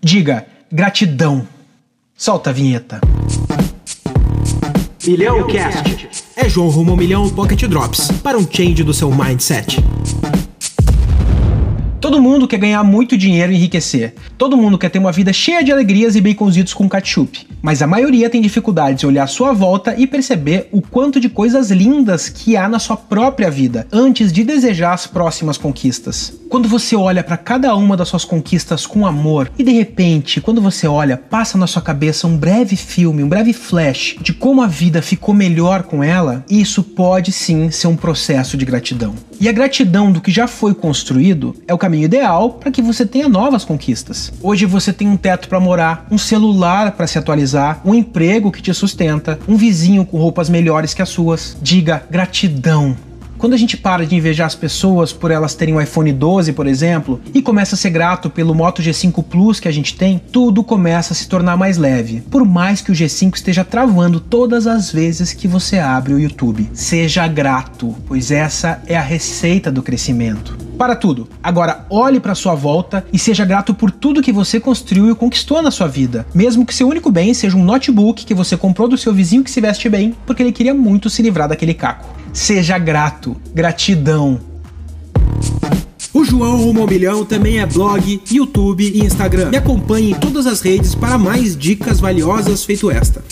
Diga gratidão. Solta a vinheta. Milhão Cast. É João rumo ao milhão Pocket Drops para um change do seu mindset. Todo mundo quer ganhar muito dinheiro e enriquecer. Todo mundo quer ter uma vida cheia de alegrias e baconzitos com ketchup. Mas a maioria tem dificuldades em olhar à sua volta e perceber o quanto de coisas lindas que há na sua própria vida antes de desejar as próximas conquistas. Quando você olha para cada uma das suas conquistas com amor e de repente, quando você olha, passa na sua cabeça um breve filme, um breve flash de como a vida ficou melhor com ela, isso pode sim ser um processo de gratidão. E a gratidão do que já foi construído é o caminho ideal para que você tenha novas conquistas. Hoje você tem um teto para morar, um celular para se atualizar, um emprego que te sustenta, um vizinho com roupas melhores que as suas. Diga gratidão quando a gente para de invejar as pessoas por elas terem o iPhone 12, por exemplo, e começa a ser grato pelo Moto G5 Plus que a gente tem, tudo começa a se tornar mais leve. Por mais que o G5 esteja travando todas as vezes que você abre o YouTube. Seja grato, pois essa é a receita do crescimento. Para tudo. Agora olhe para sua volta e seja grato por tudo que você construiu e conquistou na sua vida, mesmo que seu único bem seja um notebook que você comprou do seu vizinho que se veste bem, porque ele queria muito se livrar daquele caco. Seja grato. Gratidão. O João Rumo ao Milhão também é blog, YouTube e Instagram. Me acompanhe em todas as redes para mais dicas valiosas feito esta.